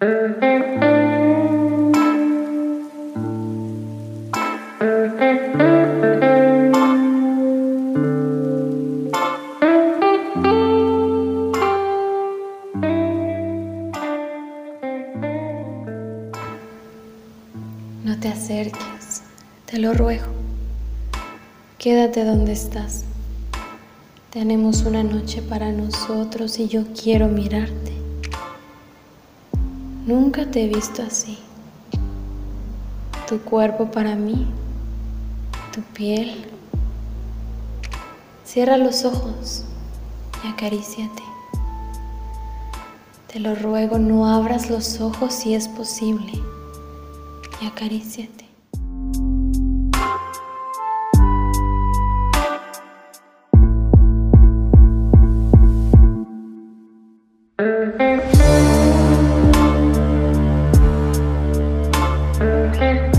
No te acerques, te lo ruego. Quédate donde estás. Tenemos una noche para nosotros y yo quiero mirarte. Nunca te he visto así. Tu cuerpo para mí, tu piel. Cierra los ojos y acaríciate. Te lo ruego, no abras los ojos si es posible y acaríciate. Okay.